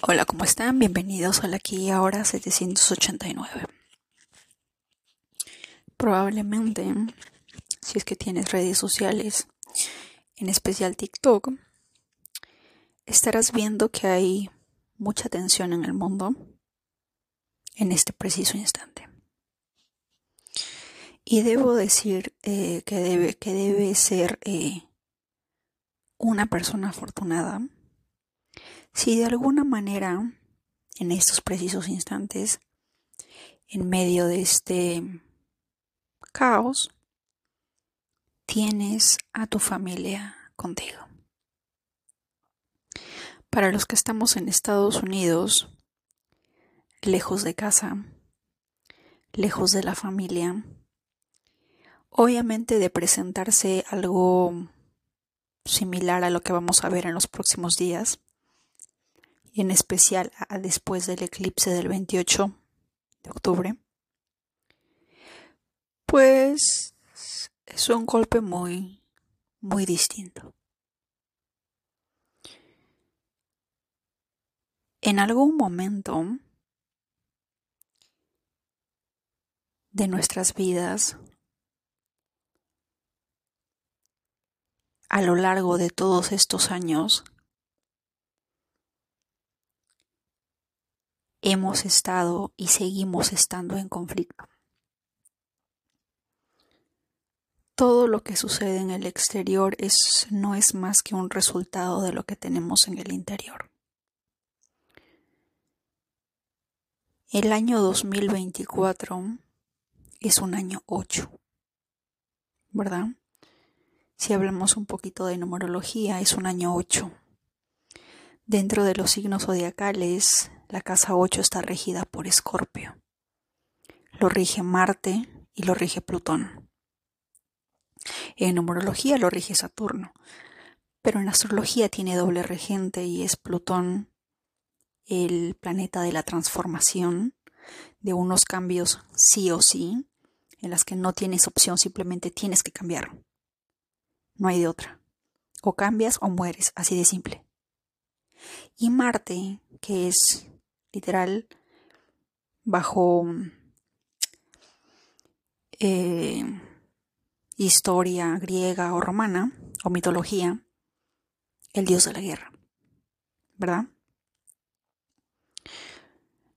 Hola, ¿cómo están? Bienvenidos a la aquí ahora 789. Probablemente, si es que tienes redes sociales, en especial TikTok, estarás viendo que hay mucha tensión en el mundo en este preciso instante. Y debo decir eh, que, debe, que debe ser eh, una persona afortunada si de alguna manera, en estos precisos instantes, en medio de este caos, tienes a tu familia contigo. Para los que estamos en Estados Unidos, lejos de casa, lejos de la familia, obviamente de presentarse algo similar a lo que vamos a ver en los próximos días, en especial después del eclipse del 28 de octubre, pues es un golpe muy, muy distinto. En algún momento de nuestras vidas, a lo largo de todos estos años, hemos estado y seguimos estando en conflicto. Todo lo que sucede en el exterior es, no es más que un resultado de lo que tenemos en el interior. El año 2024 es un año 8, ¿verdad? Si hablamos un poquito de numerología, es un año 8. Dentro de los signos zodiacales, la casa 8 está regida por Escorpio. Lo rige Marte y lo rige Plutón. En numerología lo rige Saturno, pero en astrología tiene doble regente y es Plutón el planeta de la transformación, de unos cambios sí o sí, en las que no tienes opción, simplemente tienes que cambiar. No hay de otra. O cambias o mueres, así de simple. Y Marte, que es literal, bajo eh, historia griega o romana o mitología, el dios de la guerra, ¿verdad?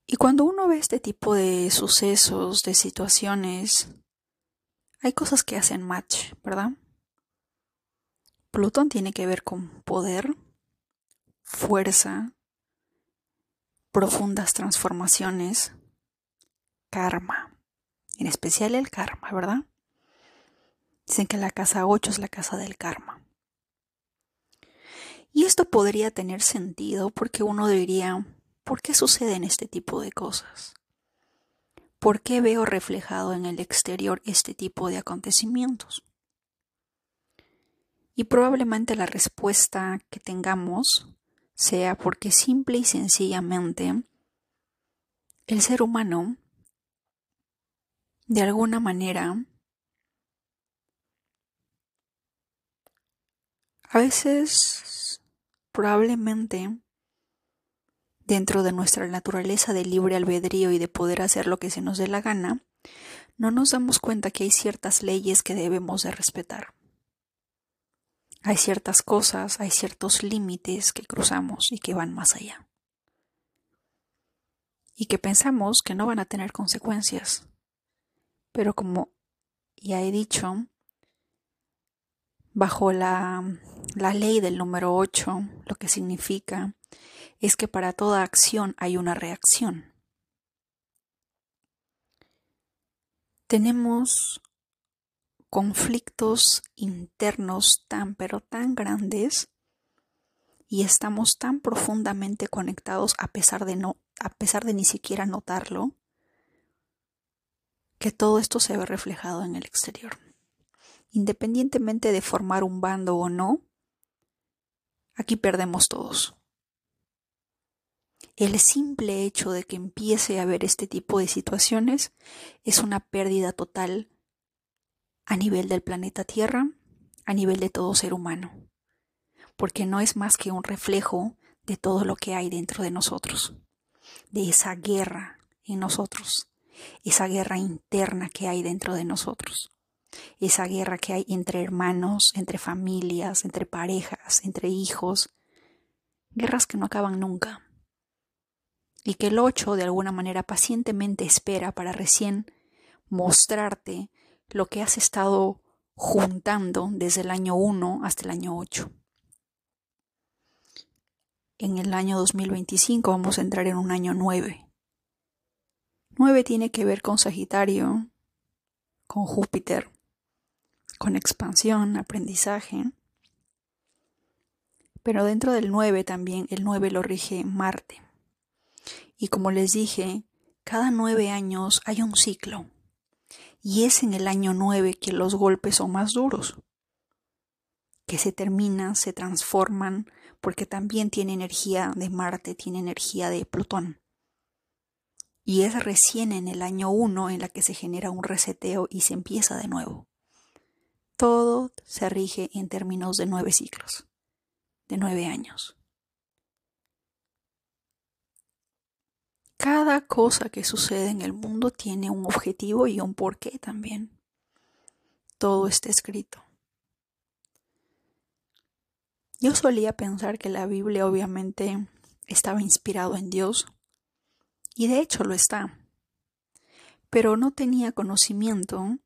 Y cuando uno ve este tipo de sucesos, de situaciones, hay cosas que hacen match, ¿verdad? Plutón tiene que ver con poder, fuerza, profundas transformaciones, karma, en especial el karma, ¿verdad? Dicen que la casa 8 es la casa del karma. Y esto podría tener sentido porque uno diría, ¿por qué suceden este tipo de cosas? ¿Por qué veo reflejado en el exterior este tipo de acontecimientos? Y probablemente la respuesta que tengamos sea porque simple y sencillamente el ser humano, de alguna manera, a veces probablemente dentro de nuestra naturaleza de libre albedrío y de poder hacer lo que se nos dé la gana, no nos damos cuenta que hay ciertas leyes que debemos de respetar. Hay ciertas cosas, hay ciertos límites que cruzamos y que van más allá. Y que pensamos que no van a tener consecuencias. Pero como ya he dicho, bajo la, la ley del número 8, lo que significa es que para toda acción hay una reacción. Tenemos conflictos internos tan pero tan grandes y estamos tan profundamente conectados a pesar de no a pesar de ni siquiera notarlo que todo esto se ve reflejado en el exterior. Independientemente de formar un bando o no, aquí perdemos todos. El simple hecho de que empiece a haber este tipo de situaciones es una pérdida total a nivel del planeta Tierra, a nivel de todo ser humano, porque no es más que un reflejo de todo lo que hay dentro de nosotros, de esa guerra en nosotros, esa guerra interna que hay dentro de nosotros, esa guerra que hay entre hermanos, entre familias, entre parejas, entre hijos, guerras que no acaban nunca, y que el ocho de alguna manera pacientemente espera para recién mostrarte lo que has estado juntando desde el año 1 hasta el año 8. En el año 2025 vamos a entrar en un año 9. 9 tiene que ver con Sagitario, con Júpiter, con expansión, aprendizaje. Pero dentro del 9 también, el 9 lo rige Marte. Y como les dije, cada nueve años hay un ciclo y es en el año 9 que los golpes son más duros, que se terminan, se transforman, porque también tiene energía de Marte, tiene energía de Plutón. Y es recién en el año 1 en la que se genera un reseteo y se empieza de nuevo. Todo se rige en términos de nueve ciclos, de nueve años. Cada cosa que sucede en el mundo tiene un objetivo y un porqué también. Todo está escrito. Yo solía pensar que la Biblia obviamente estaba inspirado en Dios, y de hecho lo está, pero no tenía conocimiento,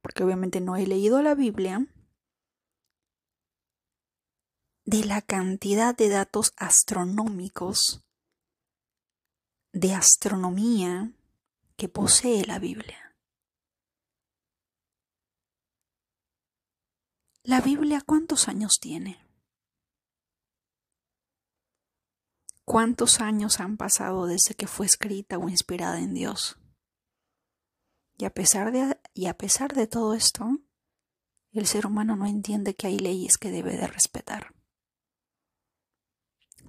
porque obviamente no he leído la Biblia, de la cantidad de datos astronómicos de astronomía que posee la Biblia. ¿La Biblia cuántos años tiene? ¿Cuántos años han pasado desde que fue escrita o inspirada en Dios? Y a pesar de, y a pesar de todo esto, el ser humano no entiende que hay leyes que debe de respetar.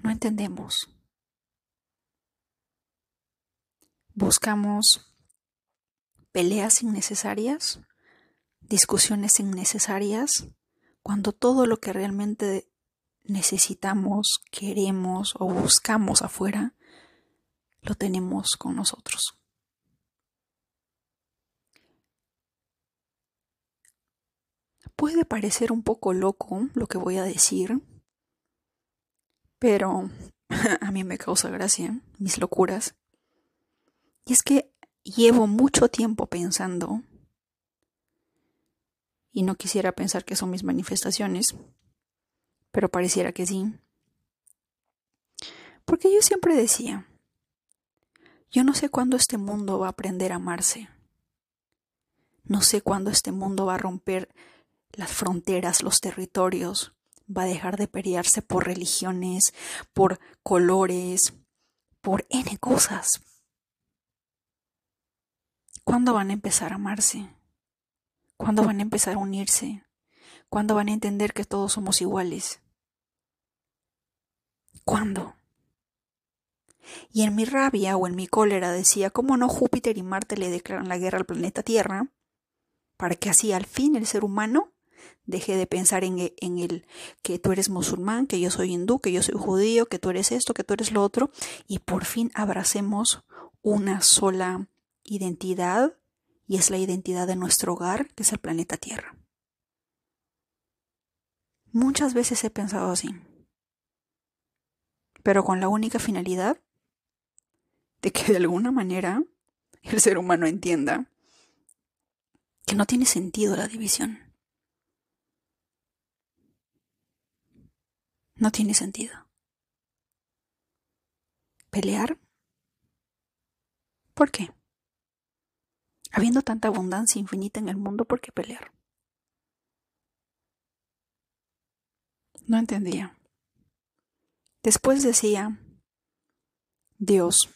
No entendemos. Buscamos peleas innecesarias, discusiones innecesarias, cuando todo lo que realmente necesitamos, queremos o buscamos afuera, lo tenemos con nosotros. Puede parecer un poco loco lo que voy a decir, pero a mí me causa gracia mis locuras. Y es que llevo mucho tiempo pensando, y no quisiera pensar que son mis manifestaciones, pero pareciera que sí. Porque yo siempre decía, yo no sé cuándo este mundo va a aprender a amarse. No sé cuándo este mundo va a romper las fronteras, los territorios, va a dejar de pelearse por religiones, por colores, por N cosas. ¿Cuándo van a empezar a amarse? ¿Cuándo van a empezar a unirse? ¿Cuándo van a entender que todos somos iguales? ¿Cuándo? Y en mi rabia o en mi cólera decía, ¿cómo no Júpiter y Marte le declaran la guerra al planeta Tierra? Para que así al fin el ser humano deje de pensar en, en el que tú eres musulmán, que yo soy hindú, que yo soy judío, que tú eres esto, que tú eres lo otro, y por fin abracemos una sola identidad y es la identidad de nuestro hogar, que es el planeta Tierra. Muchas veces he pensado así, pero con la única finalidad de que de alguna manera el ser humano entienda que no tiene sentido la división. No tiene sentido. ¿Pelear? ¿Por qué? Habiendo tanta abundancia infinita en el mundo, ¿por qué pelear? No entendía. Después decía, Dios,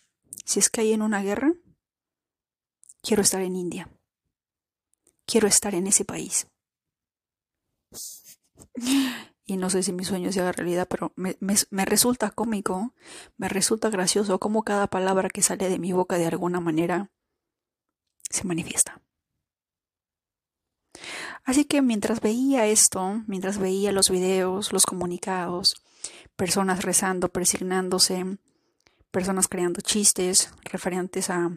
si es que hay en una guerra, quiero estar en India. Quiero estar en ese país. Y no sé si mi sueño se haga realidad, pero me, me resulta cómico, me resulta gracioso cómo cada palabra que sale de mi boca de alguna manera se manifiesta. Así que mientras veía esto, mientras veía los videos, los comunicados, personas rezando, persignándose, personas creando chistes referentes a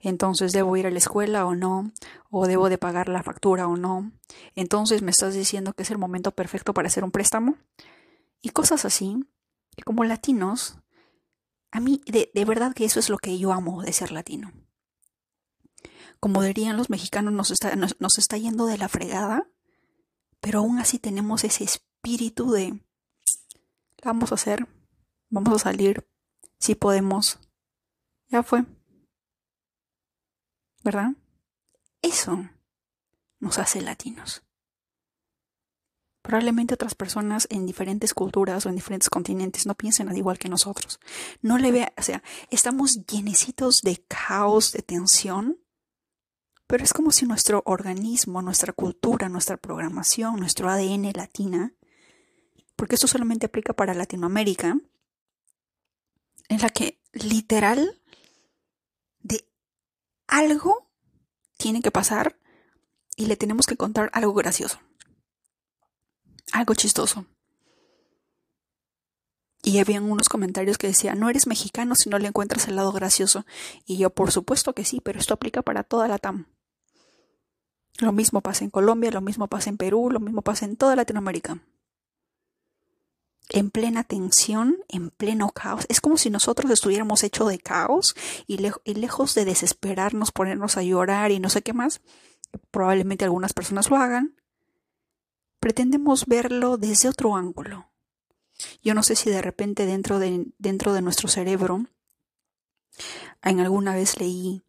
entonces debo ir a la escuela o no, o debo de pagar la factura o no, entonces me estás diciendo que es el momento perfecto para hacer un préstamo, y cosas así, que como latinos, a mí de, verdad que eso es lo que yo amo de ser latino. Como dirían los mexicanos, nos está, nos está yendo de la fregada, pero aún así tenemos ese espíritu de, vamos a hacer, vamos a salir, si podemos, ya fue. ¿verdad? Eso nos hace latinos. Probablemente otras personas en diferentes culturas o en diferentes continentes no piensen al igual que nosotros. No le vea, o sea, estamos llenecitos de caos, de tensión, pero es como si nuestro organismo, nuestra cultura, nuestra programación, nuestro ADN latina, porque esto solamente aplica para Latinoamérica, en la que literal algo tiene que pasar y le tenemos que contar algo gracioso, algo chistoso. Y habían unos comentarios que decían, no eres mexicano si no le encuentras el lado gracioso. Y yo, por supuesto que sí, pero esto aplica para toda la TAM. Lo mismo pasa en Colombia, lo mismo pasa en Perú, lo mismo pasa en toda Latinoamérica en plena tensión, en pleno caos. Es como si nosotros estuviéramos hechos de caos y, lejos de desesperarnos, ponernos a llorar y no sé qué más, probablemente algunas personas lo hagan, pretendemos verlo desde otro ángulo. Yo no sé si de repente dentro de, dentro de nuestro cerebro, en alguna vez leí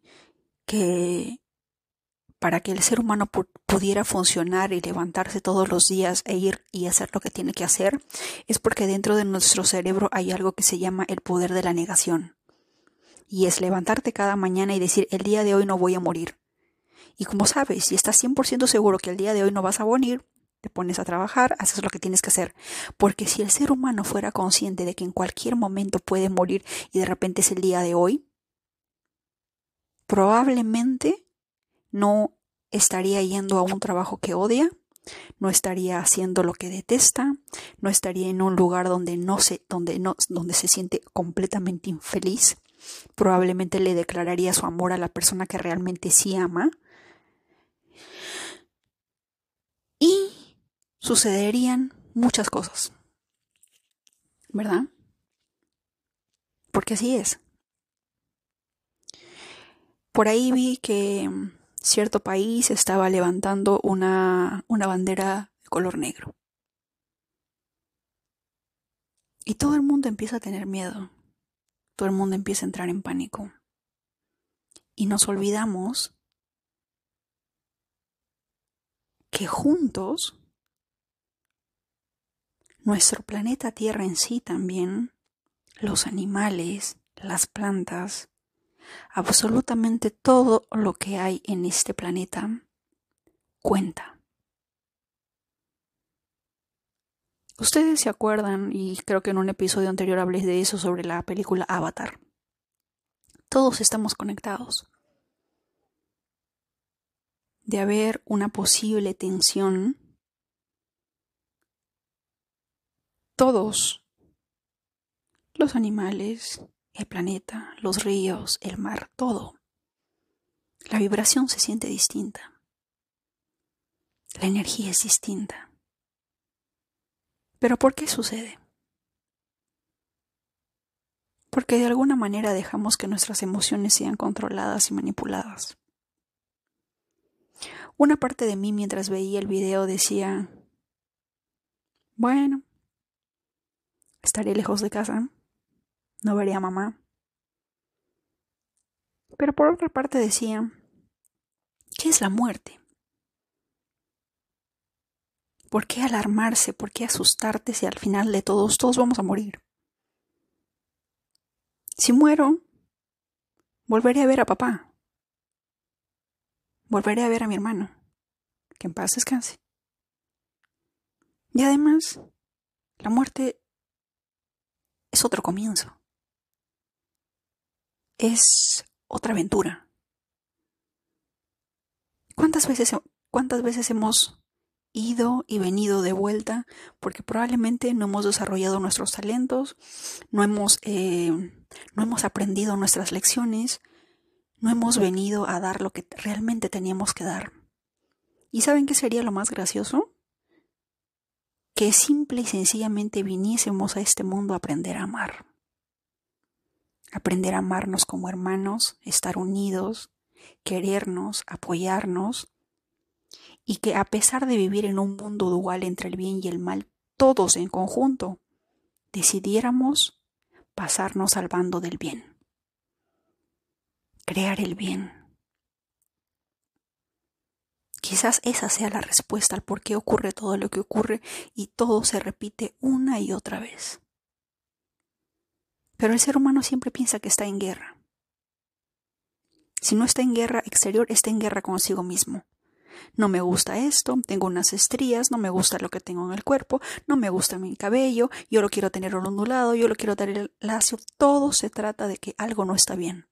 que para que el ser humano pudiera funcionar y levantarse todos los días e ir y hacer lo que tiene que hacer, es porque dentro de nuestro cerebro hay algo que se llama el poder de la negación. Y es levantarte cada mañana y decir, el día de hoy no voy a morir. Y como sabes, si estás 100% seguro que el día de hoy no vas a morir, te pones a trabajar, haces lo que tienes que hacer. Porque si el ser humano fuera consciente de que en cualquier momento puede morir y de repente es el día de hoy, probablemente no estaría yendo a un trabajo que odia, no estaría haciendo lo que detesta, no estaría en un lugar donde no se, donde no, donde se siente completamente infeliz. Probablemente le declararía su amor a la persona que realmente sí ama. Y sucederían muchas cosas. ¿Verdad? Porque así es. Por ahí vi que cierto país estaba levantando una, una bandera de color negro. Y todo el mundo empieza a tener miedo. Todo el mundo empieza a entrar en pánico. Y nos olvidamos que juntos nuestro planeta Tierra en sí también, los animales, las plantas, absolutamente todo lo que hay en este planeta cuenta. Ustedes se acuerdan, y creo que en un episodio anterior hablé de eso sobre la película Avatar. Todos estamos conectados. De haber una posible tensión, todos, los animales, el planeta, los ríos, el mar, todo. La vibración se siente distinta. La energía es distinta. ¿Pero por qué sucede? Porque de alguna manera dejamos que nuestras emociones sean controladas y manipuladas. Una parte de mí mientras veía el video decía, bueno, estaré lejos de casa, no vería a mamá. Pero por otra parte decía, ¿qué es la muerte? ¿Por qué alarmarse? ¿Por qué asustarte si al final de todos, todos vamos a morir? Si muero, volveré a ver a papá. Volveré a ver a mi hermano. Que en paz descanse. Y además, la muerte es otro comienzo es otra aventura. ¿Cuántas veces, cuántas veces hemos ido y venido de vuelta porque probablemente no hemos desarrollado nuestros talentos, no hemos, eh, no hemos aprendido nuestras lecciones, no hemos venido a dar lo que realmente teníamos que dar. ¿Y saben qué sería lo más gracioso? Que simple y sencillamente viniésemos a este mundo a aprender a amar. Aprender a amarnos como hermanos, estar unidos, querernos, apoyarnos, y que a pesar de vivir en un mundo dual entre el bien y el mal, todos en conjunto, decidiéramos pasarnos al bando del bien, crear el bien. Quizás esa sea la respuesta al por qué ocurre todo lo que ocurre y todo se repite una y otra vez. Pero el ser humano siempre piensa que está en guerra. Si no está en guerra exterior, está en guerra consigo mismo. No me gusta esto, tengo unas estrías, no me gusta lo que tengo en el cuerpo, no me gusta mi cabello, yo lo quiero tener ondulado, yo lo quiero tener lacio. Todo se trata de que algo no está bien.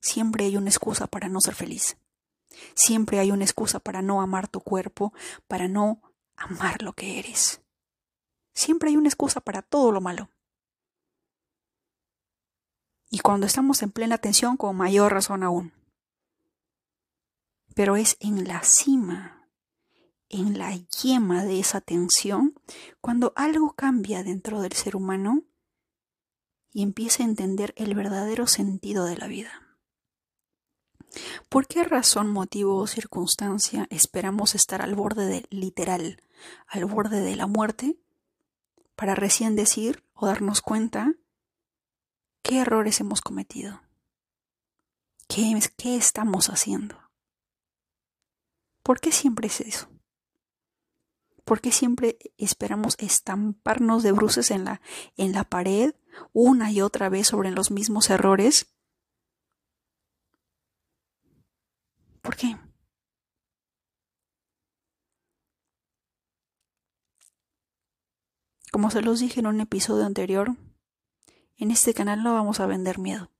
Siempre hay una excusa para no ser feliz. Siempre hay una excusa para no amar tu cuerpo, para no amar lo que eres. Siempre hay una excusa para todo lo malo. Y cuando estamos en plena tensión, con mayor razón aún pero es en la cima, en la yema de esa tensión, cuando algo cambia dentro del ser humano y empieza a entender el verdadero sentido de la vida. ¿Por qué razón, motivo o circunstancia esperamos estar al borde del literal, al borde de la muerte, para recién decir o darnos cuenta qué errores hemos cometido? ¿Qué, estamos haciendo? ¿Por qué siempre es eso? ¿Por qué siempre esperamos estamparnos de bruces en la, en la pared una y otra vez sobre los mismos errores? ¿Por qué? Como se los dije en un episodio anterior, en este canal no vamos a vender miedo.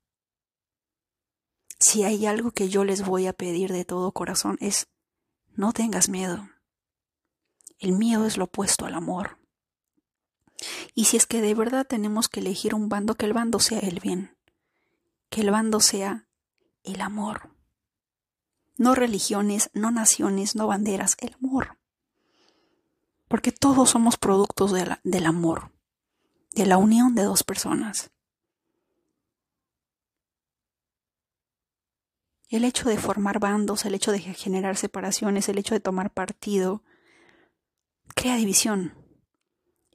Si hay algo que yo les voy a pedir de todo corazón es no tengas miedo. El miedo es lo opuesto al amor. Y si es que de verdad tenemos que elegir un bando, que el bando sea el bien, que el bando sea el amor. No religiones, no naciones, no banderas, el amor. Porque todos somos productos del amor, de la unión de dos personas. El hecho de formar bandos, el hecho de generar separaciones, el hecho de tomar partido, crea división.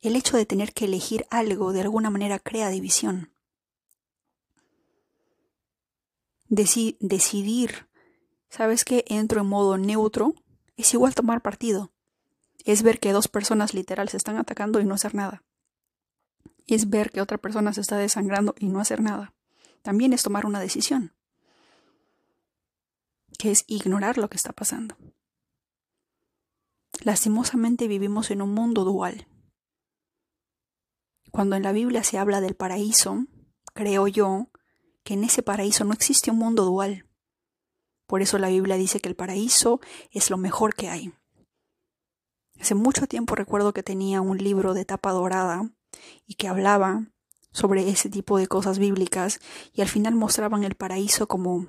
El hecho de tener que elegir algo de alguna manera crea división. decidir, ¿sabes qué? Entro en modo neutro, es igual tomar partido. Es ver que dos personas literal se están atacando y no hacer nada. Es ver que otra persona se está desangrando y no hacer nada. También es tomar una decisión que es ignorar lo que está pasando. Lastimosamente vivimos en un mundo dual. Cuando en la Biblia se habla del paraíso, creo yo que en ese paraíso no existe un mundo dual. Por eso la Biblia dice que el paraíso es lo mejor que hay. Hace mucho tiempo recuerdo que tenía un libro de tapa dorada y que hablaba sobre ese tipo de cosas bíblicas y al final mostraban el paraíso como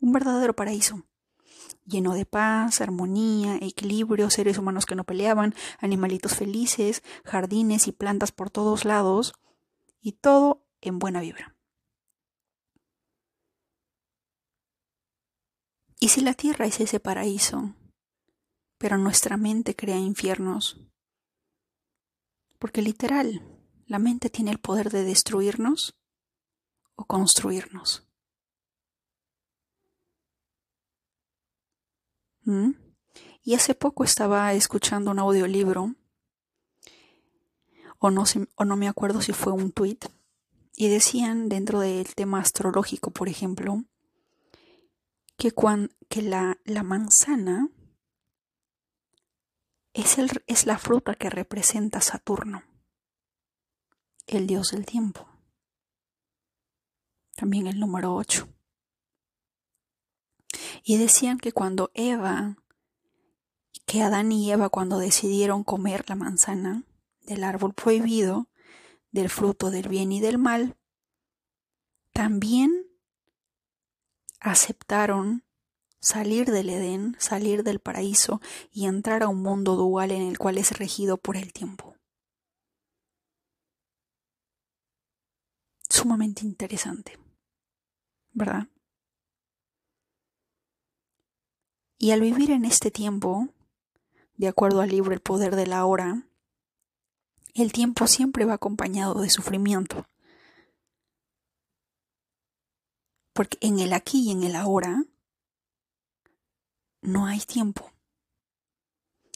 un verdadero paraíso, lleno de paz, armonía, equilibrio, seres humanos que no peleaban, animalitos felices, jardines y plantas por todos lados, y todo en buena vibra. ¿Y si la tierra es ese paraíso, pero nuestra mente crea infiernos? Porque literal, la mente tiene el poder de destruirnos o construirnos. ¿Mm? Y hace poco estaba escuchando un audiolibro, o no, o no me acuerdo si fue un tweet, y decían dentro del tema astrológico, por ejemplo, que, que la, la, manzana es, el, es la fruta que representa Saturno, el dios del tiempo. También el número 8. Y decían que cuando Eva que Adán y Eva cuando decidieron comer la manzana del árbol prohibido, del fruto del bien y del mal, también aceptaron salir del Edén, salir del paraíso y entrar a un mundo dual en el cual es regido por el tiempo. Sumamente interesante, ¿verdad? Y al vivir en este tiempo, de acuerdo al libro El poder de la hora, el tiempo siempre va acompañado de sufrimiento. Porque en el aquí y en el ahora no hay tiempo.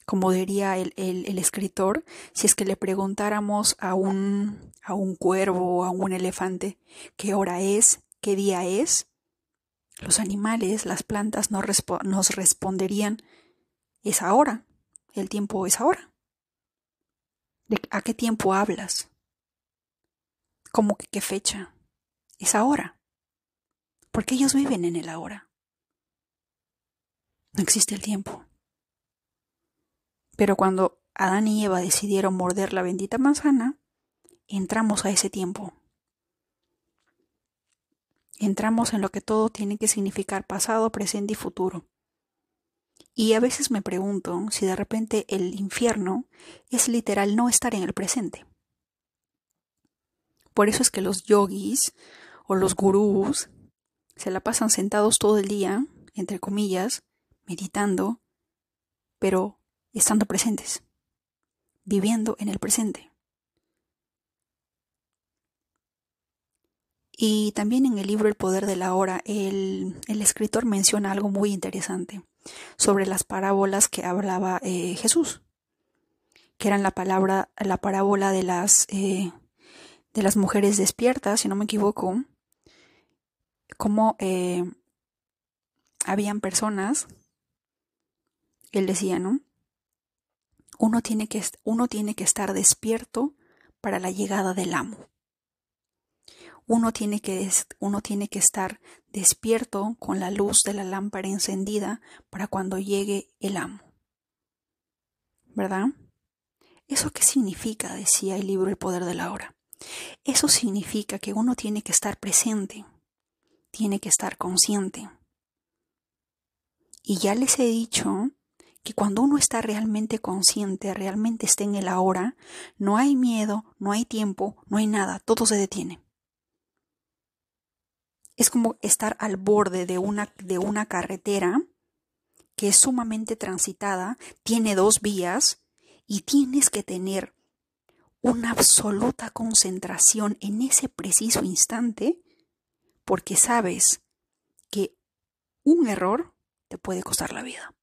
Como diría el, escritor, si es que le preguntáramos a un, a un cuervo o a un elefante qué hora es, qué día es, los animales, las plantas nos, nos responderían es ahora, el tiempo es ahora. ¿De ¿A qué tiempo hablas? ¿Cómo que qué fecha? Es ahora. Porque ellos viven en el ahora. No existe el tiempo. Pero cuando Adán y Eva decidieron morder la bendita manzana, entramos a ese tiempo. Entramos en lo que todo tiene que significar pasado, presente y futuro. Y a veces me pregunto si de repente el infierno es literal no estar en el presente. Por eso es que los yogis o los gurús se la pasan sentados todo el día, entre comillas, meditando, pero estando presentes, viviendo en el presente. Y también en el libro El poder de la hora, el, escritor menciona algo muy interesante sobre las parábolas que hablaba eh, Jesús, que eran la palabra, la parábola de las, eh, de las mujeres despiertas, si no me equivoco, como eh, habían personas él decía, ¿no? Uno tiene, que, uno tiene que estar despierto para la llegada del amo. Uno tiene, que, uno tiene que estar despierto con la luz de la lámpara encendida para cuando llegue el amo. ¿Verdad? ¿Eso qué significa? decía el libro El Poder de la Hora. Eso significa que uno tiene que estar presente, tiene que estar consciente. Y ya les he dicho que cuando uno está realmente consciente, realmente está en el ahora, no hay miedo, no hay tiempo, no hay nada, todo se detiene. Es como estar al borde de una, de una carretera que es sumamente transitada, tiene dos vías y tienes que tener una absoluta concentración en ese preciso instante porque sabes que un error te puede costar la vida.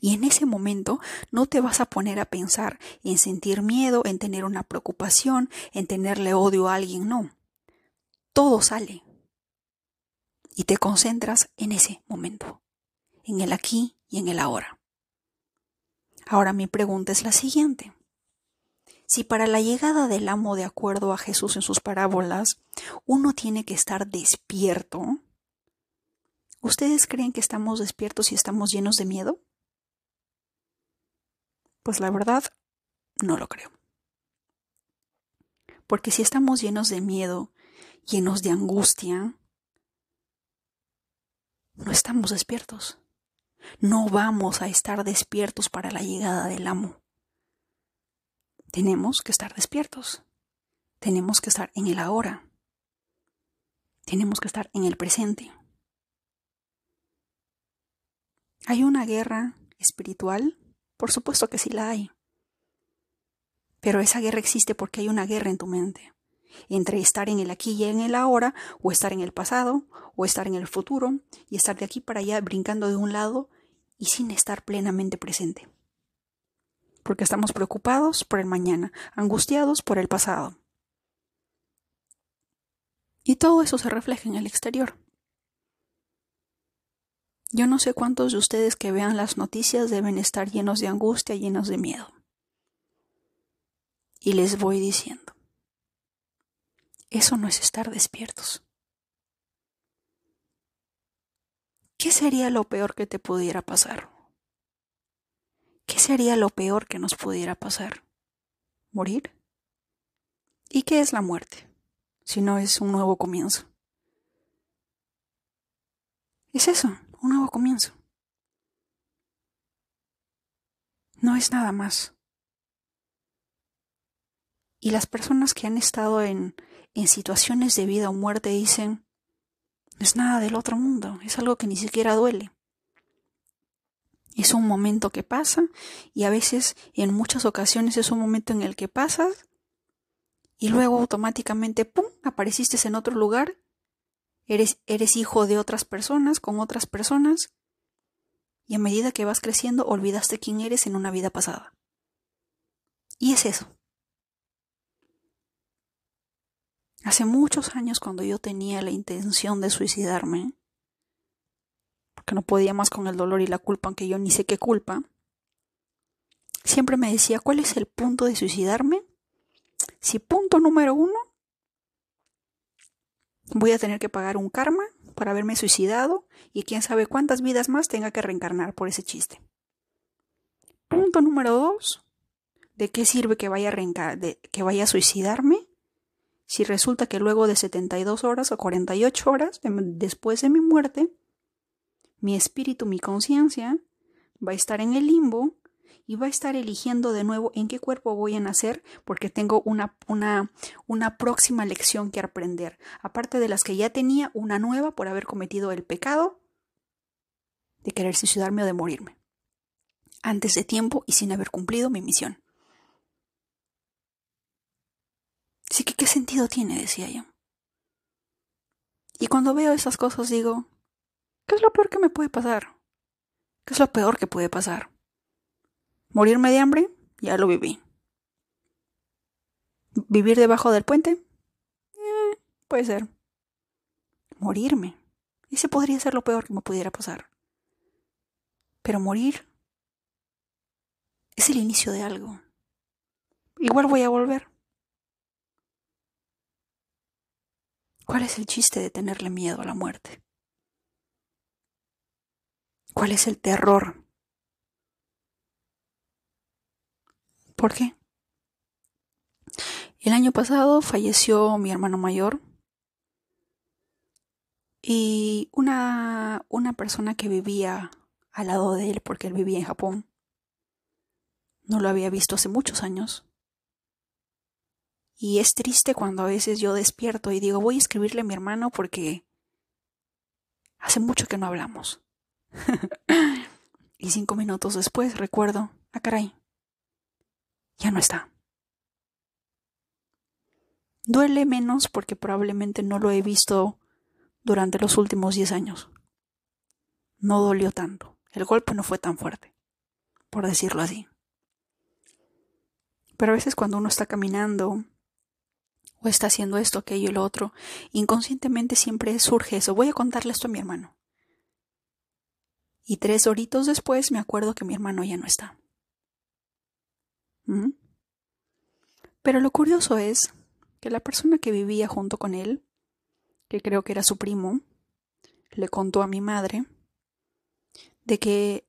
Y en ese momento no te vas a poner a pensar en sentir miedo, en tener una preocupación, en tenerle odio a alguien, no. Todo sale. Y te concentras en ese momento, en el aquí y en el ahora. Ahora mi pregunta es la siguiente. Si para la llegada del amo de acuerdo a Jesús en sus parábolas, uno tiene que estar despierto, ¿ustedes creen que estamos despiertos y estamos llenos de miedo? Pues la verdad, no lo creo. Porque si estamos llenos de miedo, llenos de angustia, no estamos despiertos. No vamos a estar despiertos para la llegada del amo. Tenemos que estar despiertos. Tenemos que estar en el ahora. Tenemos que estar en el presente. Hay una guerra espiritual por supuesto que sí la hay. Pero esa guerra existe porque hay una guerra en tu mente. Entre estar en el aquí y en el ahora, o estar en el pasado, o estar en el futuro, y estar de aquí para allá brincando de un lado y sin estar plenamente presente. Porque estamos preocupados por el mañana, angustiados por el pasado. Y todo eso se refleja en el exterior. Yo no sé cuántos de ustedes que vean las noticias deben estar llenos de angustia, llenos de miedo. Y les voy diciendo, eso no es estar despiertos. ¿Qué sería lo peor que te pudiera pasar? ¿qué sería lo peor que nos pudiera pasar? ¿Morir? ¿Y qué es la muerte? Si no es un nuevo comienzo. Es eso, un nuevo comienzo. No es nada más. Y las personas que han estado en, en situaciones de vida o muerte dicen, no es nada del otro mundo, es algo que ni siquiera duele. Es un momento que pasa y a veces, en muchas ocasiones, es un momento en el que pasas y luego automáticamente, ¡pum!, apareciste en otro lugar, eres, eres hijo de otras personas, con otras personas, y a medida que vas creciendo olvidaste quién eres en una vida pasada. Y es eso. Hace muchos años cuando yo tenía la intención de suicidarme, porque no podía más con el dolor y la culpa, aunque yo ni sé qué culpa, siempre me decía, ¿cuál es el punto de suicidarme? Si punto número uno, voy a tener que pagar un karma para haberme suicidado y quién sabe cuántas vidas más tenga que reencarnar por ese chiste. Punto número dos, ¿de qué sirve que vaya a, que vaya a suicidarme si resulta que luego de 72 horas o 48 horas después de mi muerte, mi espíritu, mi conciencia, va a estar en el limbo y va a estar eligiendo de nuevo en qué cuerpo voy a nacer porque tengo una, una, una próxima lección que aprender, aparte de las que ya tenía, una nueva por haber cometido el pecado de querer suicidarme o de morirme, antes de tiempo y sin haber cumplido mi misión. Así que, ¿qué sentido tiene? decía yo. Y cuando veo esas cosas digo, ¿qué es lo peor que me puede pasar? ¿Qué es lo peor que puede pasar? Morirme de hambre, ya lo viví. ¿Vivir debajo del puente? Eh, puede ser. Morirme. Ese podría ser lo peor que me pudiera pasar. Pero morir es el inicio de algo. Igual voy a volver. ¿Cuál es el chiste de tenerle miedo a la muerte? ¿Cuál es el terror ¿Por qué? El año pasado falleció mi hermano mayor y una, una persona que vivía al lado de él, porque él vivía en Japón, no lo había visto hace muchos años. Y es triste cuando a veces yo despierto y digo, voy a escribirle a mi hermano porque hace mucho que no hablamos. y cinco minutos después recuerdo, ah, caray, ya no está. Duele menos porque probablemente no lo he visto durante los últimos diez años. No dolió tanto. El golpe no fue tan fuerte, por decirlo así. Pero a veces cuando uno está caminando o está haciendo esto, aquello y lo otro, inconscientemente siempre surge eso. Voy a contarle esto a mi hermano. Y tres horitos después me acuerdo que mi hermano ya no está. Pero lo curioso es que la persona que vivía junto con él, que creo que era su primo, le contó a mi madre de que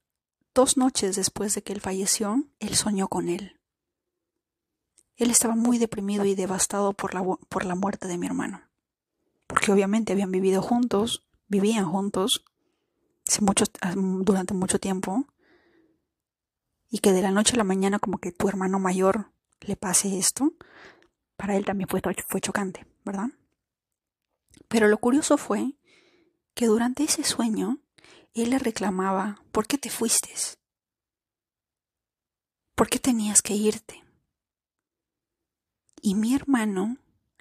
dos noches después de que él falleció, él soñó con él. Él estaba muy deprimido y devastado por la, por la muerte de mi hermano, porque obviamente habían vivido juntos, vivían juntos durante mucho tiempo, y que de la noche a la mañana como que tu hermano mayor le pase esto, para él también fue, fue chocante, ¿verdad? Pero lo curioso fue que durante ese sueño él le reclamaba, ¿por qué te fuiste? ¿Por qué tenías que irte? Y mi hermano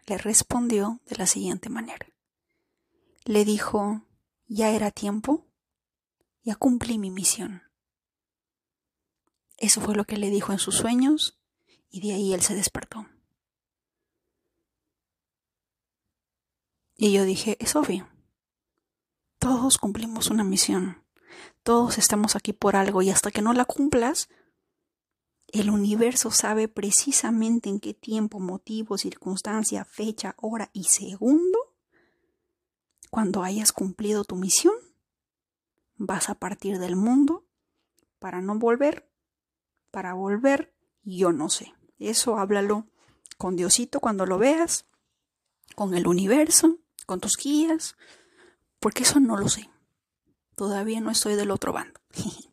le respondió de la siguiente manera. Le dijo, ya era tiempo, ya cumplí mi misión. Eso fue lo que le dijo en sus sueños y de ahí él se despertó. Y yo dije, es obvio. Todos cumplimos una misión. Todos estamos aquí por algo y hasta que no la cumplas, el universo sabe precisamente en qué tiempo, motivo, circunstancia, fecha, hora y segundo, cuando hayas cumplido tu misión, vas a partir del mundo para no volver para volver, yo no sé. Eso háblalo con Diosito cuando lo veas, con el universo, con tus guías, porque eso no lo sé. Todavía no estoy del otro bando.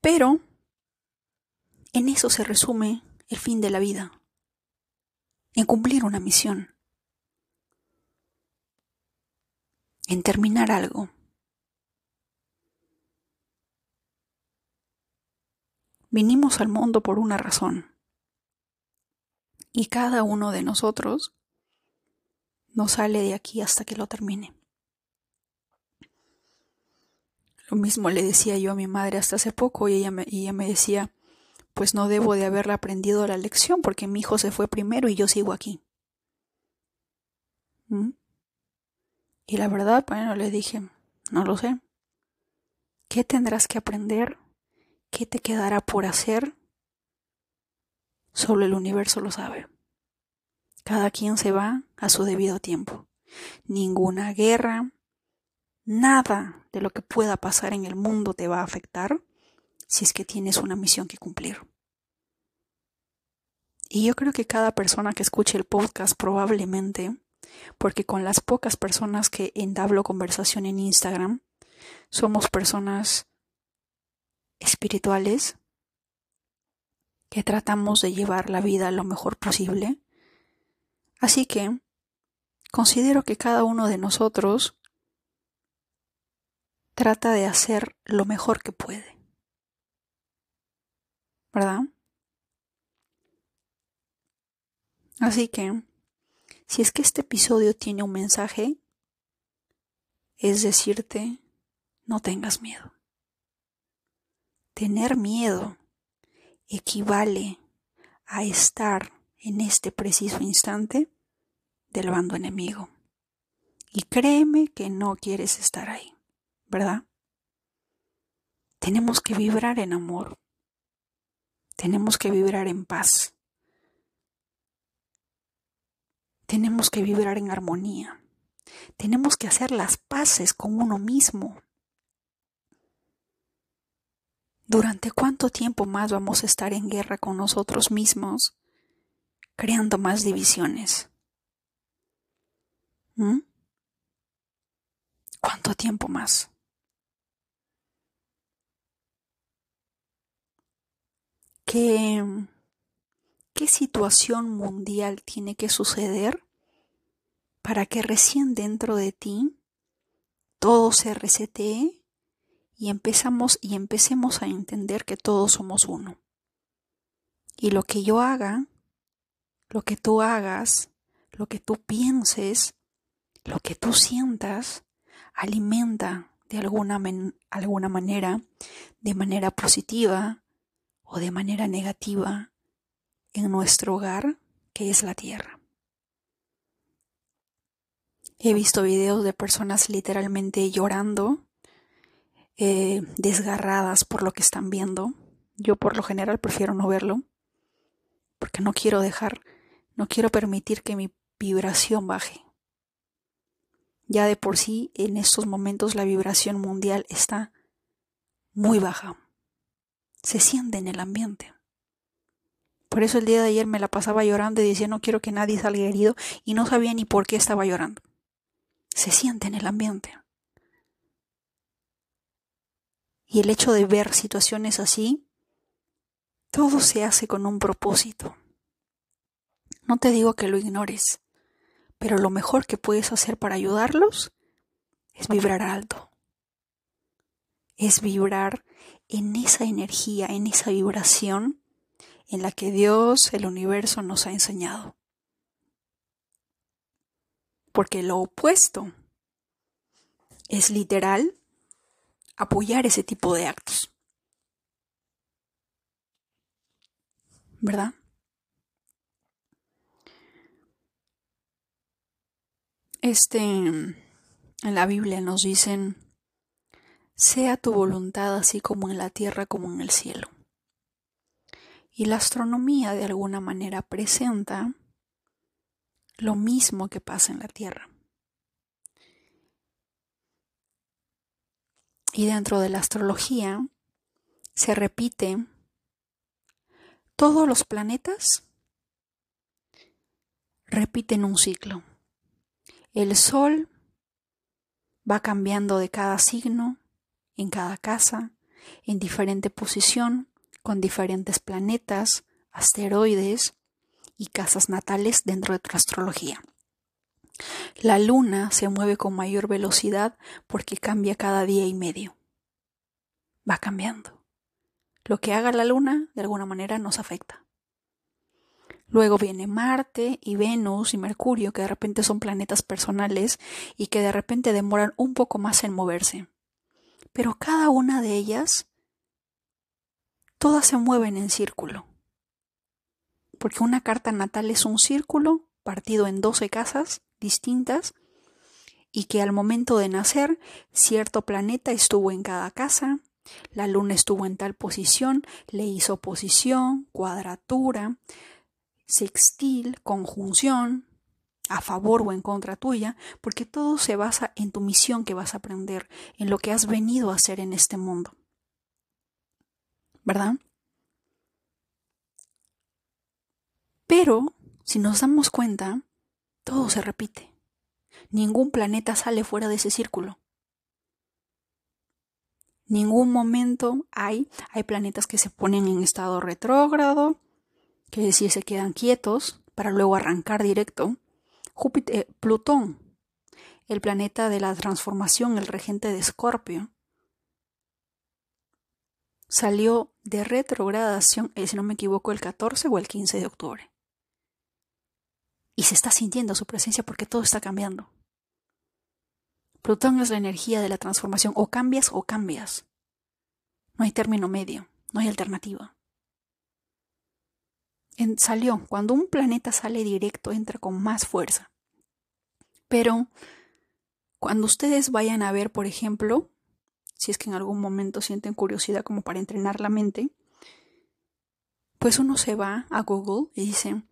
Pero en eso se resume el fin de la vida, en cumplir una misión, en terminar algo. Vinimos al mundo por una razón y cada uno de nosotros no sale de aquí hasta que lo termine. Lo mismo le decía yo a mi madre hasta hace poco y ella me, decía, pues no debo de haberle aprendido la lección porque mi hijo se fue primero y yo sigo aquí. ¿Mm? Y la verdad, bueno, le dije, no lo sé. ¿Qué tendrás que aprender? ¿Qué te quedará por hacer? Solo el universo lo sabe. Cada quien se va a su debido tiempo. Ninguna guerra, nada de lo que pueda pasar en el mundo te va a afectar si es que tienes una misión que cumplir. Y yo creo que cada persona que escuche el podcast probablemente, porque con las pocas personas que entablo conversación en Instagram, somos personas espirituales que tratamos de llevar la vida lo mejor posible. Así que considero que cada uno de nosotros trata de hacer lo mejor que puede. ¿Verdad? Así que, si es que este episodio tiene un mensaje, es decirte, no tengas miedo. Tener miedo equivale a estar en este preciso instante del bando enemigo. Y créeme que no quieres estar ahí. ¿verdad? Tenemos que vibrar en amor. Tenemos que vibrar en paz. Tenemos que vibrar en armonía. Tenemos que hacer las paces con uno mismo. ¿Durante cuánto tiempo más vamos a estar en guerra con nosotros mismos, creando más divisiones? ¿Mm? ¿Cuánto tiempo más? ¿Qué, situación mundial tiene que suceder para que recién dentro de ti todo se resetee y empezamos y empecemos a entender que todos somos uno. Y lo que yo haga, lo que tú hagas, lo que tú pienses, lo que tú sientas, alimenta de alguna, alguna manera, de manera positiva, o de manera negativa en nuestro hogar, que es la tierra. He visto videos de personas literalmente llorando, eh, desgarradas por lo que están viendo. Yo por lo general prefiero no verlo, porque no quiero dejar, no quiero permitir que mi vibración baje. Ya de por sí, en estos momentos la vibración mundial está muy baja se siente en el ambiente. Por eso el día de ayer me la pasaba llorando y decía no quiero que nadie salga herido y no sabía ni por qué estaba llorando. Se siente en el ambiente. Y el hecho de ver situaciones así, todo se hace con un propósito. No te digo que lo ignores, pero lo mejor que puedes hacer para ayudarlos es vibrar alto. Es vibrar en esa energía, en esa vibración en la que Dios, el universo, nos ha enseñado. Porque lo opuesto es literal apoyar ese tipo de actos. ¿Verdad? Este, en la Biblia nos dicen sea tu voluntad así como en la tierra como en el cielo. Y la astronomía de alguna manera presenta lo mismo que pasa en la tierra. Y dentro de la astrología se repite todos los planetas repiten un ciclo. El Sol va cambiando de cada signo, en cada casa, en diferente posición, con diferentes planetas, asteroides y casas natales dentro de tu astrología. La luna se mueve con mayor velocidad porque cambia cada día y medio. Va cambiando. Lo que haga la luna de alguna manera nos afecta. Luego viene Marte y Venus y Mercurio, que de repente son planetas personales y que de repente demoran un poco más en moverse. Pero cada una de ellas, todas se mueven en círculo. Porque una carta natal es un círculo partido en 12 casas distintas y que al momento de nacer cierto planeta estuvo en cada casa, la luna estuvo en tal posición, le hizo posición, cuadratura, sextil, conjunción, a favor o en contra tuya, porque todo se basa en tu misión que vas a aprender, en lo que has venido a hacer en este mundo. ¿Verdad? Pero, si nos damos cuenta, todo se repite. Ningún planeta sale fuera de ese círculo. Ningún momento hay, hay planetas que se ponen en estado retrógrado, que decir se quedan quietos para luego arrancar directo. Júpiter, eh, Plutón, el planeta de la transformación, el regente de Escorpio, salió de retrogradación, eh, si no me equivoco, el 14 o el 15 de octubre. Y se está sintiendo su presencia porque todo está cambiando. Plutón es la energía de la transformación. O cambias o cambias. No hay término medio, no hay alternativa salió. Cuando un planeta sale directo, entra con más fuerza. Pero cuando ustedes vayan a ver, por ejemplo, si es que en algún momento sienten curiosidad como para entrenar la mente, pues uno se va a Google y dice,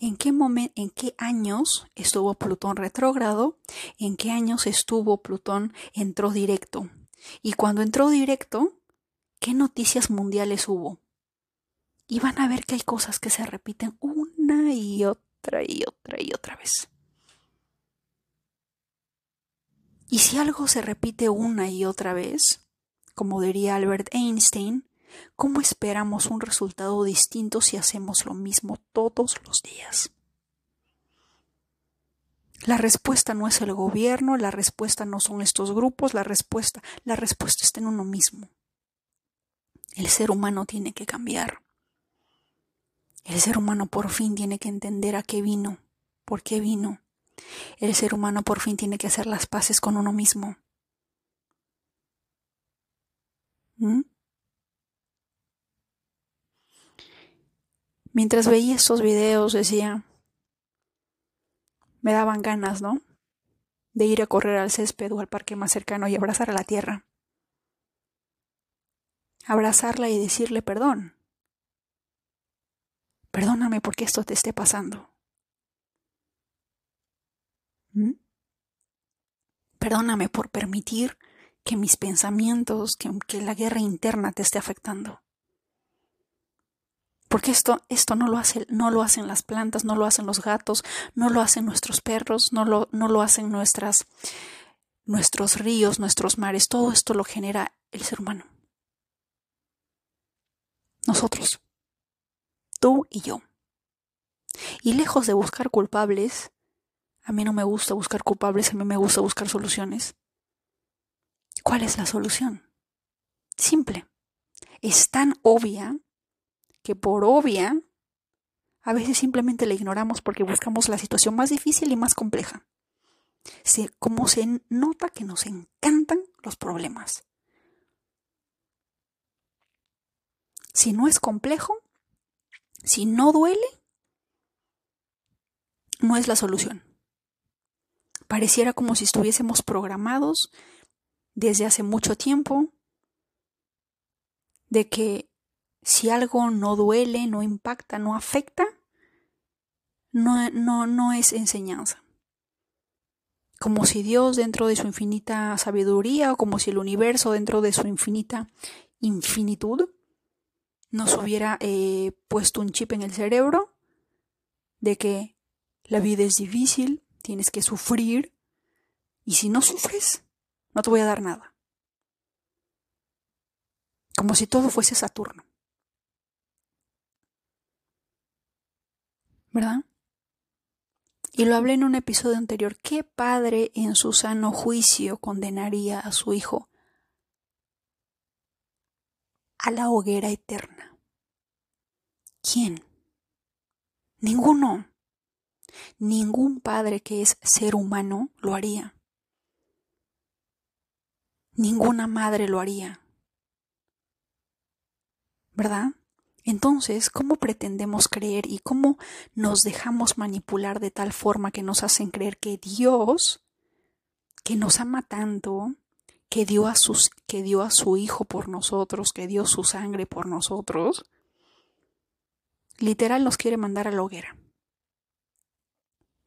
¿en qué en qué años estuvo Plutón retrógrado? ¿En qué años estuvo Plutón entró directo? Y cuando entró directo, ¿qué noticias mundiales hubo? y van a ver que hay cosas que se repiten una y otra y otra y otra vez. Y si algo se repite una y otra vez, como diría Albert Einstein, ¿cómo esperamos un resultado distinto si hacemos lo mismo todos los días? La respuesta no es el gobierno, la respuesta no son estos grupos, la respuesta, la respuesta está en uno mismo. El ser humano tiene que cambiar. El ser humano por fin tiene que entender a qué vino, por qué vino. El ser humano por fin tiene que hacer las paces con uno mismo. ¿Mm? Mientras veía estos videos decía, me daban ganas, ¿no? De ir a correr al césped o al parque más cercano y abrazar a la tierra. Abrazarla y decirle perdón. Perdóname porque esto te esté pasando. ¿Mm? Perdóname por permitir que mis pensamientos, que, que, la guerra interna te esté afectando. Porque esto, esto no, lo hace, no lo hacen las plantas, no lo hacen los gatos, no lo hacen nuestros perros, no lo, no lo hacen nuestras, nuestros ríos, nuestros mares. Todo esto lo genera el ser humano. Nosotros tú y yo. Y lejos de buscar culpables, a mí no me gusta buscar culpables, a mí me gusta buscar soluciones. ¿Cuál es la solución? Simple. Es tan obvia que por obvia a veces simplemente la ignoramos porque buscamos la situación más difícil y más compleja. como se nota que nos encantan los problemas. Si no es complejo, si no duele, no es la solución. Pareciera como si estuviésemos programados desde hace mucho tiempo de que si algo no duele, no impacta, no afecta, no, no, no es enseñanza. como si Dios dentro de su infinita sabiduría o como si el universo dentro de su infinita infinitud nos hubiera eh, puesto un chip en el cerebro de que la vida es difícil, tienes que sufrir y si no sufres, no te voy a dar nada. Como si todo fuese Saturno. ¿Verdad? Y lo hablé en un episodio anterior. ¿Qué padre en su sano juicio condenaría a su hijo a la hoguera eterna? ¿Quién? Ninguno. Ningún padre que es ser humano lo haría. Ninguna madre lo haría. ¿Verdad? Entonces, ¿cómo pretendemos creer y cómo nos dejamos manipular de tal forma que nos hacen creer que Dios, que nos ama tanto, que dio a, sus, que dio a su Hijo por nosotros, que dio su sangre por nosotros, literal nos quiere mandar a la hoguera?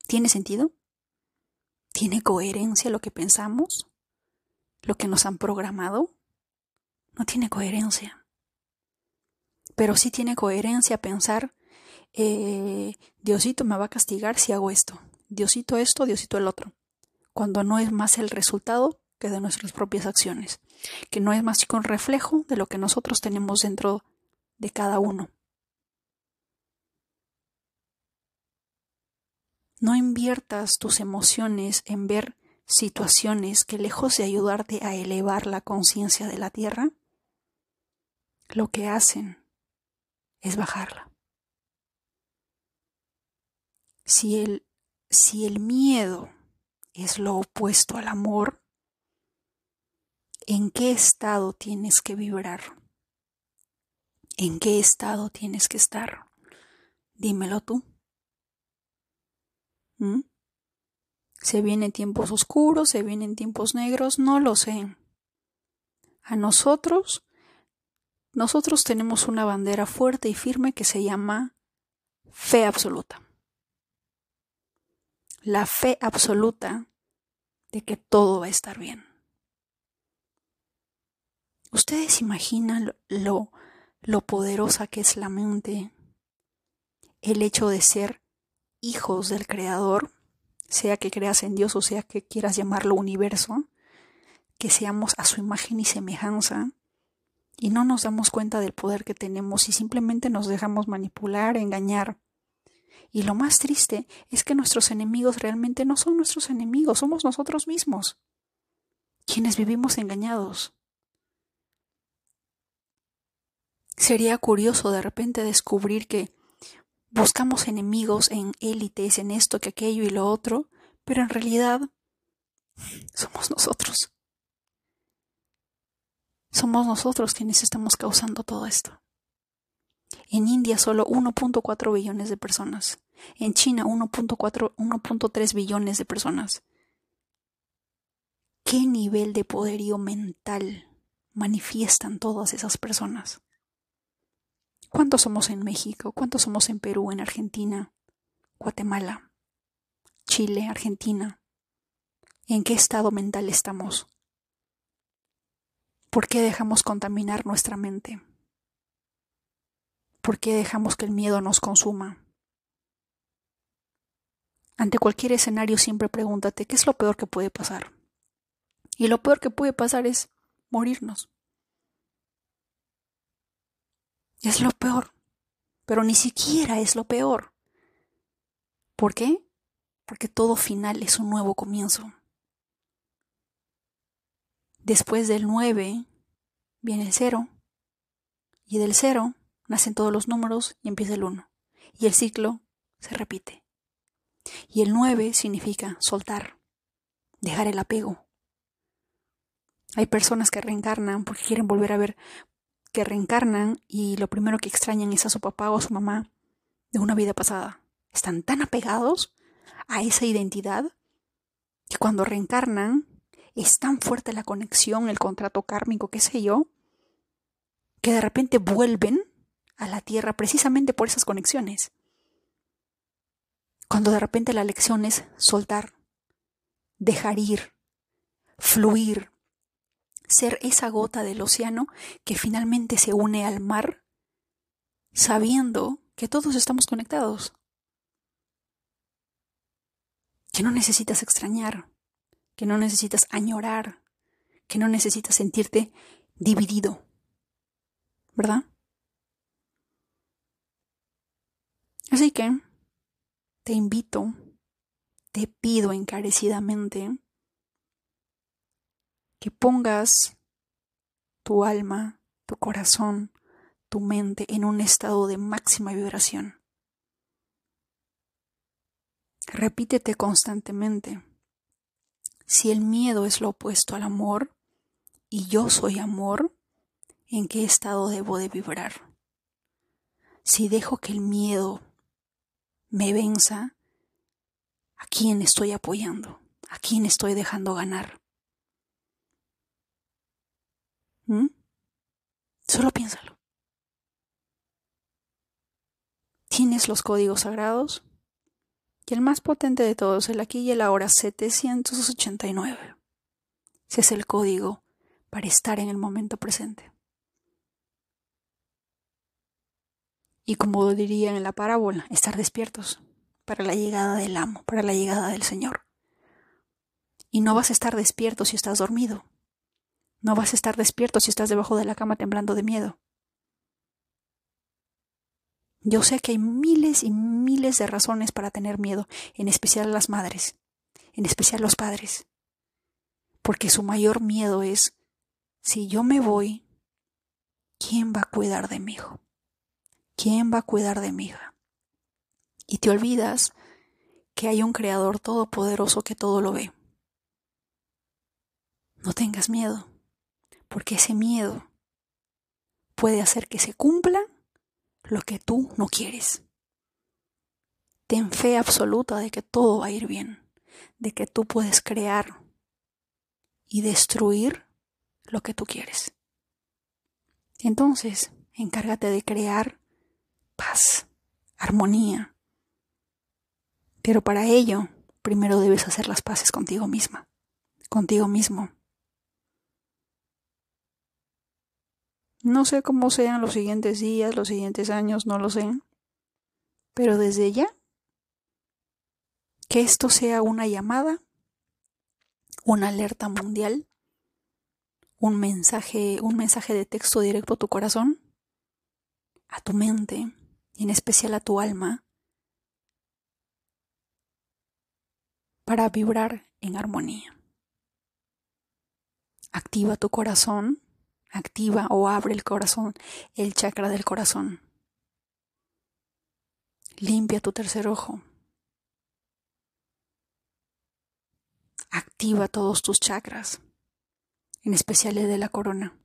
¿Tiene sentido? ¿Tiene coherencia lo que pensamos? ¿Lo que nos han programado? No tiene coherencia pero sí tiene coherencia pensar, eh, Diosito me va a castigar si hago esto, Diosito esto, Diosito el otro, cuando no es más el resultado que de nuestras propias acciones, que no es más que un reflejo de lo que nosotros tenemos dentro de cada uno. No inviertas tus emociones en ver situaciones que lejos de ayudarte a elevar la conciencia de la tierra, lo que hacen es bajarla. Si el, si el miedo es lo opuesto al amor, ¿en qué estado tienes que vibrar? ¿En qué estado tienes que estar? Dímelo tú. ¿Mm? ¿Se vienen tiempos oscuros? ¿Se vienen tiempos negros? No lo sé. A nosotros nosotros tenemos una bandera fuerte y firme que se llama fe absoluta. La fe absoluta de que todo va a estar bien. ¿Ustedes imaginan lo, lo poderosa que es la mente? El hecho de ser hijos del Creador, sea que creas en Dios o sea que quieras llamarlo universo, que seamos a su imagen y semejanza, y no nos damos cuenta del poder que tenemos y simplemente nos dejamos manipular, engañar. Y lo más triste es que nuestros enemigos realmente no son nuestros enemigos, somos nosotros mismos, quienes vivimos engañados. Sería curioso de repente descubrir que buscamos enemigos en élites, en esto, que aquello y lo otro, pero en realidad somos nosotros. Somos nosotros quienes estamos causando todo esto. En India solo 1.4 billones de personas. En China 1.4, 1.3 billones de personas. ¿Qué nivel de poderío mental manifiestan todas esas personas? ¿Cuántos somos en México? ¿Cuántos somos en Perú, en Argentina, Guatemala, Chile, Argentina? ¿En qué estado mental estamos? ¿Por qué dejamos contaminar nuestra mente? ¿Por qué dejamos que el miedo nos consuma? Ante cualquier escenario siempre pregúntate, ¿qué es lo peor que puede pasar? Y lo peor que puede pasar es morirnos. Es lo peor, pero ni siquiera es lo peor. ¿Por qué? Porque todo final es un nuevo comienzo. Después del 9 viene el 0. Y del 0 nacen todos los números y empieza el 1. Y el ciclo se repite. Y el 9 significa soltar, dejar el apego. Hay personas que reencarnan porque quieren volver a ver que reencarnan y lo primero que extrañan es a su papá o a su mamá de una vida pasada. Están tan apegados a esa identidad que cuando reencarnan es tan fuerte la conexión, el contrato kármico, qué sé yo, que de repente vuelven a la Tierra precisamente por esas conexiones. Cuando de repente la lección es soltar, dejar ir, fluir, ser esa gota del océano que finalmente se une al mar, sabiendo que todos estamos conectados, que no necesitas extrañar, que no necesitas añorar, que no necesitas sentirte dividido, ¿verdad? Así que te invito, te pido encarecidamente que pongas tu alma, tu corazón, tu mente en un estado de máxima vibración. Repítete constantemente. Si el miedo es lo opuesto al amor y yo soy amor, ¿en qué estado debo de vibrar? Si dejo que el miedo me venza, ¿a quién estoy apoyando? ¿A quién estoy dejando ganar? ¿Mm? Solo piénsalo. Tienes los códigos sagrados y el más potente de todos, el aquí y el ahora 789. Ese es el código para estar en el momento presente. Y como diría en la parábola, estar despiertos para la llegada del amo, para la llegada del Señor. Y no vas a estar despierto si estás dormido. No vas a estar despierto si estás debajo de la cama temblando de miedo. Yo sé que hay miles y miles de razones para tener miedo, en especial las madres, en especial los padres, porque su mayor miedo es, si yo me voy, ¿quién va a cuidar de mi hijo? ¿Quién va a cuidar de mi hija? Y te olvidas que hay un Creador todopoderoso que todo lo ve. No tengas miedo porque ese miedo puede hacer que se cumpla lo que tú no quieres. Ten fe absoluta de que todo va a ir bien, de que tú puedes crear y destruir lo que tú quieres. Entonces, encárgate de crear paz, armonía. Pero para ello, primero debes hacer las paces contigo misma, contigo mismo. No sé cómo sean los siguientes días, los siguientes años, no lo sé. Pero desde ya, que esto sea una llamada, una alerta mundial, un mensaje, un mensaje de texto directo a tu corazón, a tu mente y en especial a tu alma, para vibrar en armonía. Activa tu corazón activa o abre el corazón, el chakra del corazón. Limpia tu tercer ojo. Activa todos tus chakras, en especial el de la corona.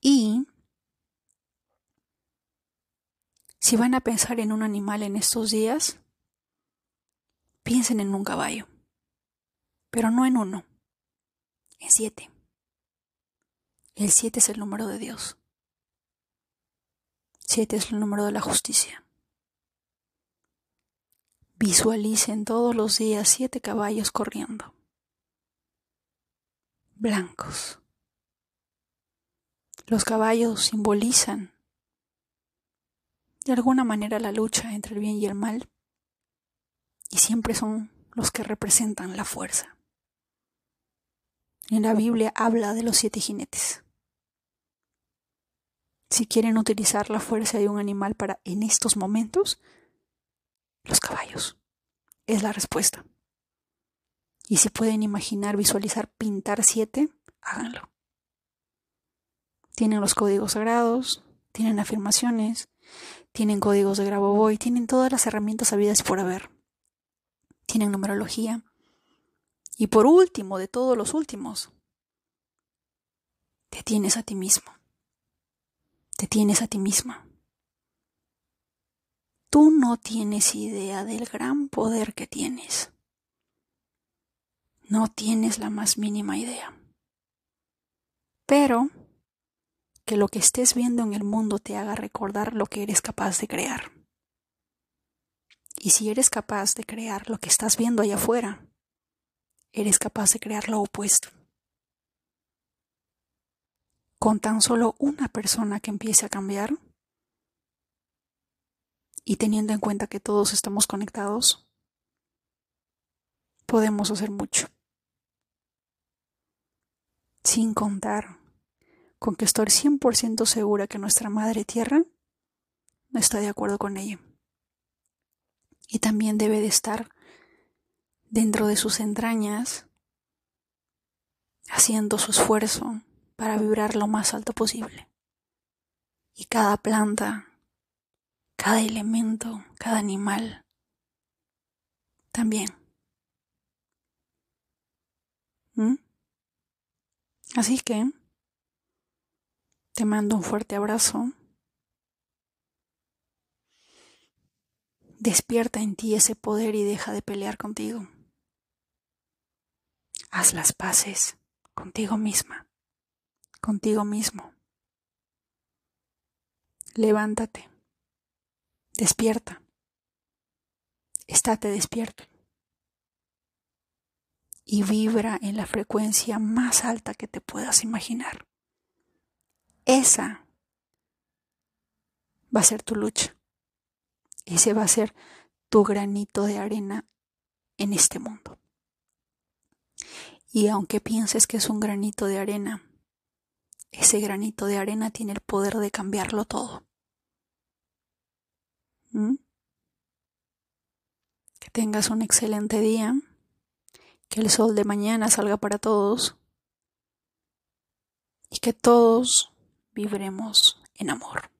Y si van a pensar en un animal en estos días, piensen en un caballo, pero no en uno, en siete. El 7 es el número de Dios. 7 es el número de la justicia. Visualicen todos los días siete caballos corriendo. Blancos. Los caballos simbolizan de alguna manera la lucha entre el bien y el mal y siempre son los que representan la fuerza. En la Biblia habla de los siete jinetes. Si quieren utilizar la fuerza de un animal para en estos momentos, los caballos. Es la respuesta. Y si pueden imaginar, visualizar, pintar siete, háganlo. Tienen los códigos sagrados, tienen afirmaciones, tienen códigos de Grabovoi, tienen todas las herramientas habidas por haber. Tienen numerología, y por último, de todos los últimos, te tienes a ti mismo. Te tienes a ti misma. Tú no tienes idea del gran poder que tienes. No tienes la más mínima idea. Pero que lo que estés viendo en el mundo te haga recordar lo que eres capaz de crear. Y si eres capaz de crear lo que estás viendo allá afuera, eres capaz de crear lo opuesto. Con tan solo una persona que empiece a cambiar y teniendo en cuenta que todos estamos conectados, podemos hacer mucho. Sin contar con que estoy 100% segura que nuestra Madre Tierra no está de acuerdo con ello. Y también debe de estar dentro de sus entrañas haciendo su esfuerzo para vibrar lo más alto posible. Y cada planta, cada elemento, cada animal, también. ¿Mm? Así que te mando un fuerte abrazo. Despierta en ti ese poder y deja de pelear contigo. Haz las paces contigo misma, contigo mismo. Levántate, despierta, estate despierto y vibra en la frecuencia más alta que te puedas imaginar. Esa va a ser tu lucha. Ese va a ser tu granito de arena en este mundo. Y aunque pienses que es un granito de arena, ese granito de arena tiene el poder de cambiarlo todo. ¿Mm? Que tengas un excelente día, que el sol de mañana salga para todos y que todos vivremos en amor.